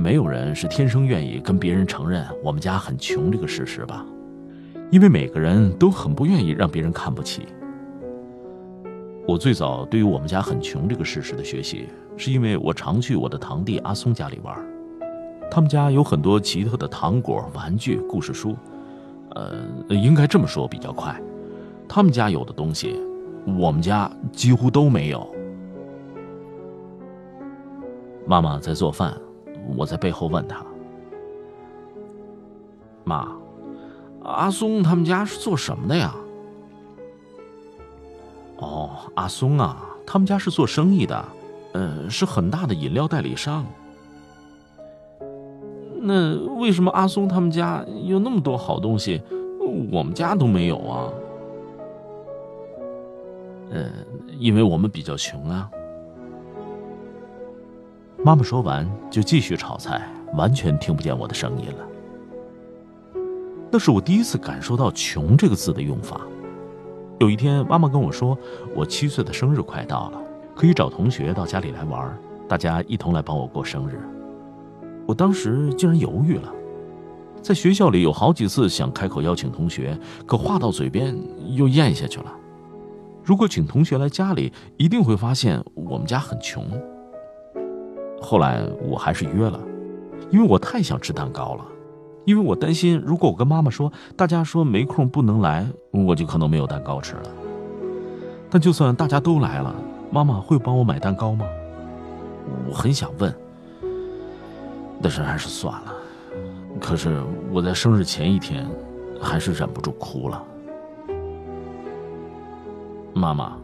没有人是天生愿意跟别人承认我们家很穷这个事实吧？因为每个人都很不愿意让别人看不起。我最早对于我们家很穷这个事实的学习，是因为我常去我的堂弟阿松家里玩，他们家有很多奇特的糖果、玩具、故事书。呃，应该这么说比较快，他们家有的东西，我们家几乎都没有。妈妈在做饭。我在背后问他：“妈，阿松他们家是做什么的呀？”“哦，阿松啊，他们家是做生意的，呃，是很大的饮料代理商。那为什么阿松他们家有那么多好东西，我们家都没有啊？”“呃，因为我们比较穷啊。”妈妈说完，就继续炒菜，完全听不见我的声音了。那是我第一次感受到“穷”这个字的用法。有一天，妈妈跟我说，我七岁的生日快到了，可以找同学到家里来玩，大家一同来帮我过生日。我当时竟然犹豫了，在学校里有好几次想开口邀请同学，可话到嘴边又咽下去了。如果请同学来家里，一定会发现我们家很穷。后来我还是约了，因为我太想吃蛋糕了，因为我担心如果我跟妈妈说，大家说没空不能来，我就可能没有蛋糕吃了。但就算大家都来了，妈妈会帮我买蛋糕吗？我很想问，但是还是算了。可是我在生日前一天，还是忍不住哭了。妈妈，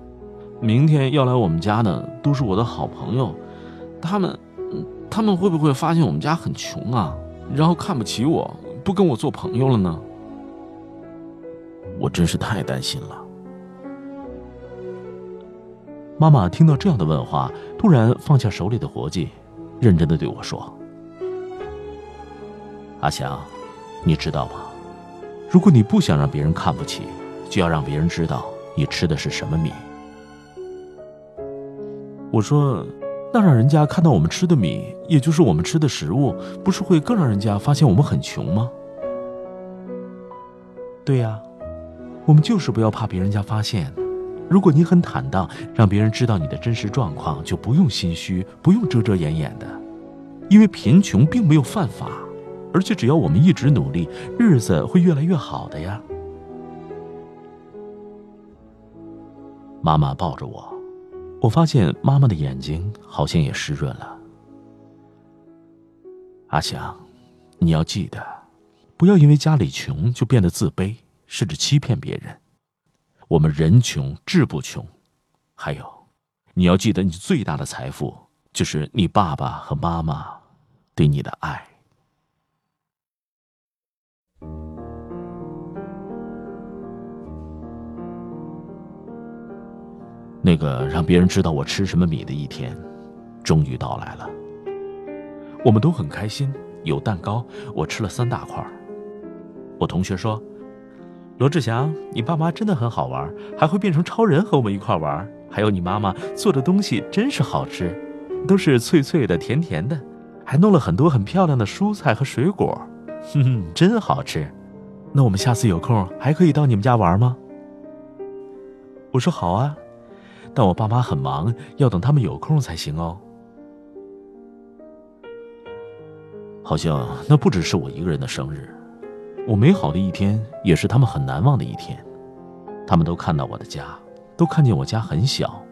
明天要来我们家的都是我的好朋友，他们。他们会不会发现我们家很穷啊，然后看不起我，不跟我做朋友了呢？我真是太担心了。妈妈听到这样的问话，突然放下手里的活计，认真的对我说：“阿祥，你知道吗？如果你不想让别人看不起，就要让别人知道你吃的是什么米。”我说。那让人家看到我们吃的米，也就是我们吃的食物，不是会更让人家发现我们很穷吗？对呀，我们就是不要怕别人家发现。如果你很坦荡，让别人知道你的真实状况，就不用心虚，不用遮遮掩掩的，因为贫穷并没有犯法，而且只要我们一直努力，日子会越来越好的呀。妈妈抱着我。我发现妈妈的眼睛好像也湿润了。阿祥，你要记得，不要因为家里穷就变得自卑，甚至欺骗别人。我们人穷志不穷。还有，你要记得，你最大的财富就是你爸爸和妈妈对你的爱。那个让别人知道我吃什么米的一天，终于到来了。我们都很开心，有蛋糕，我吃了三大块。我同学说：“罗志祥，你爸妈真的很好玩，还会变成超人和我们一块玩。还有你妈妈做的东西真是好吃，都是脆脆的、甜甜的，还弄了很多很漂亮的蔬菜和水果，哼哼，真好吃。那我们下次有空还可以到你们家玩吗？”我说：“好啊。”但我爸妈很忙，要等他们有空才行哦。好像那不只是我一个人的生日，我美好的一天也是他们很难忘的一天。他们都看到我的家，都看见我家很小，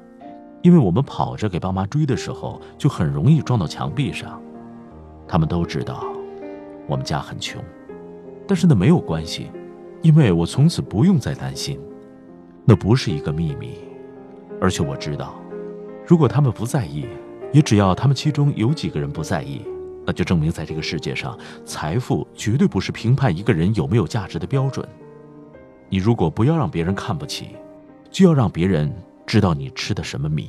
因为我们跑着给爸妈追的时候，就很容易撞到墙壁上。他们都知道我们家很穷，但是那没有关系，因为我从此不用再担心，那不是一个秘密。而且我知道，如果他们不在意，也只要他们其中有几个人不在意，那就证明在这个世界上，财富绝对不是评判一个人有没有价值的标准。你如果不要让别人看不起，就要让别人知道你吃的什么米。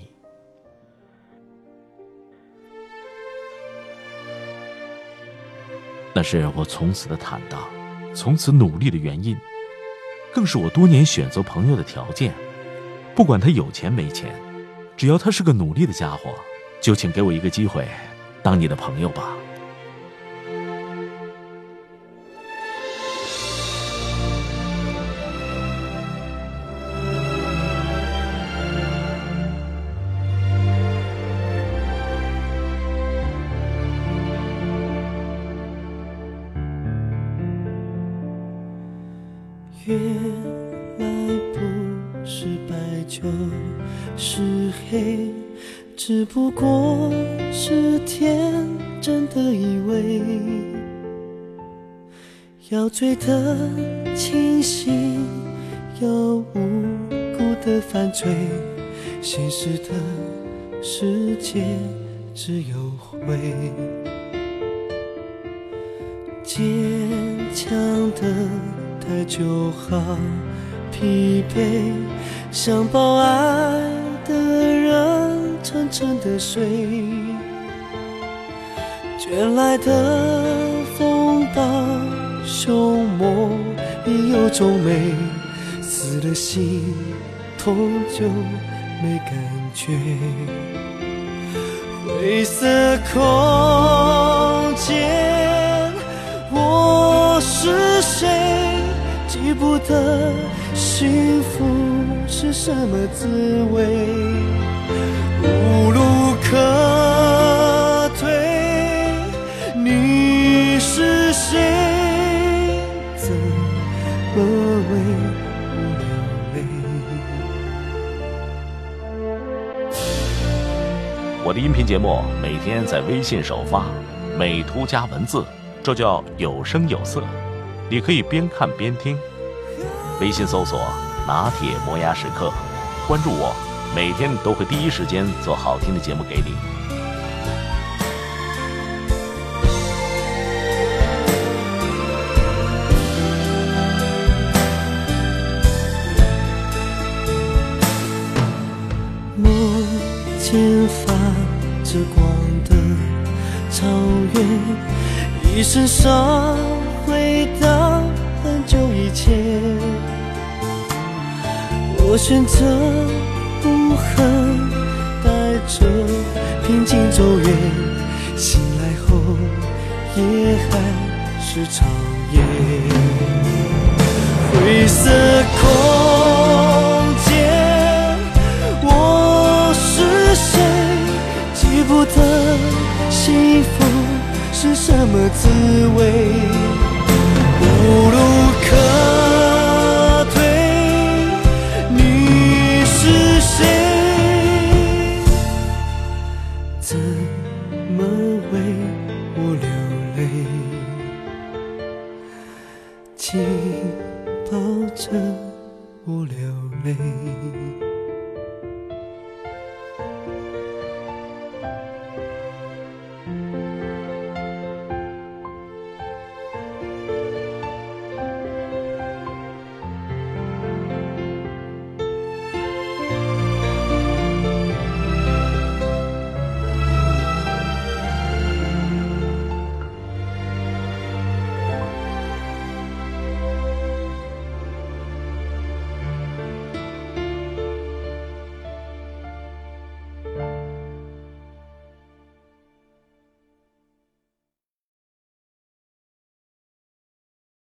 那是我从此的坦荡，从此努力的原因，更是我多年选择朋友的条件。不管他有钱没钱，只要他是个努力的家伙，就请给我一个机会，当你的朋友吧。月就是黑，只不过是天真的以为，要醉得清醒，要无辜的犯罪，现实的世界只有灰，坚强的。太久好疲惫，想抱爱的人沉沉的睡。卷来的风暴凶猛，已有种美，死了心痛就没感觉。灰色空间，我是谁？记不得幸福是什么滋味，无路可退。你是谁？怎么为我流泪？我的音频节目每天在微信首发，美图加文字，这叫有声有色。你可以边看边听，微信搜索“拿铁磨牙时刻”，关注我，每天都会第一时间做好听的节目给你。梦见发着光的草原，一身伤。回到很久以前，我选择不恨，带着平静走远，醒来后也还是长夜。灰色空间，我是谁？记不得幸福是什么滋味。美。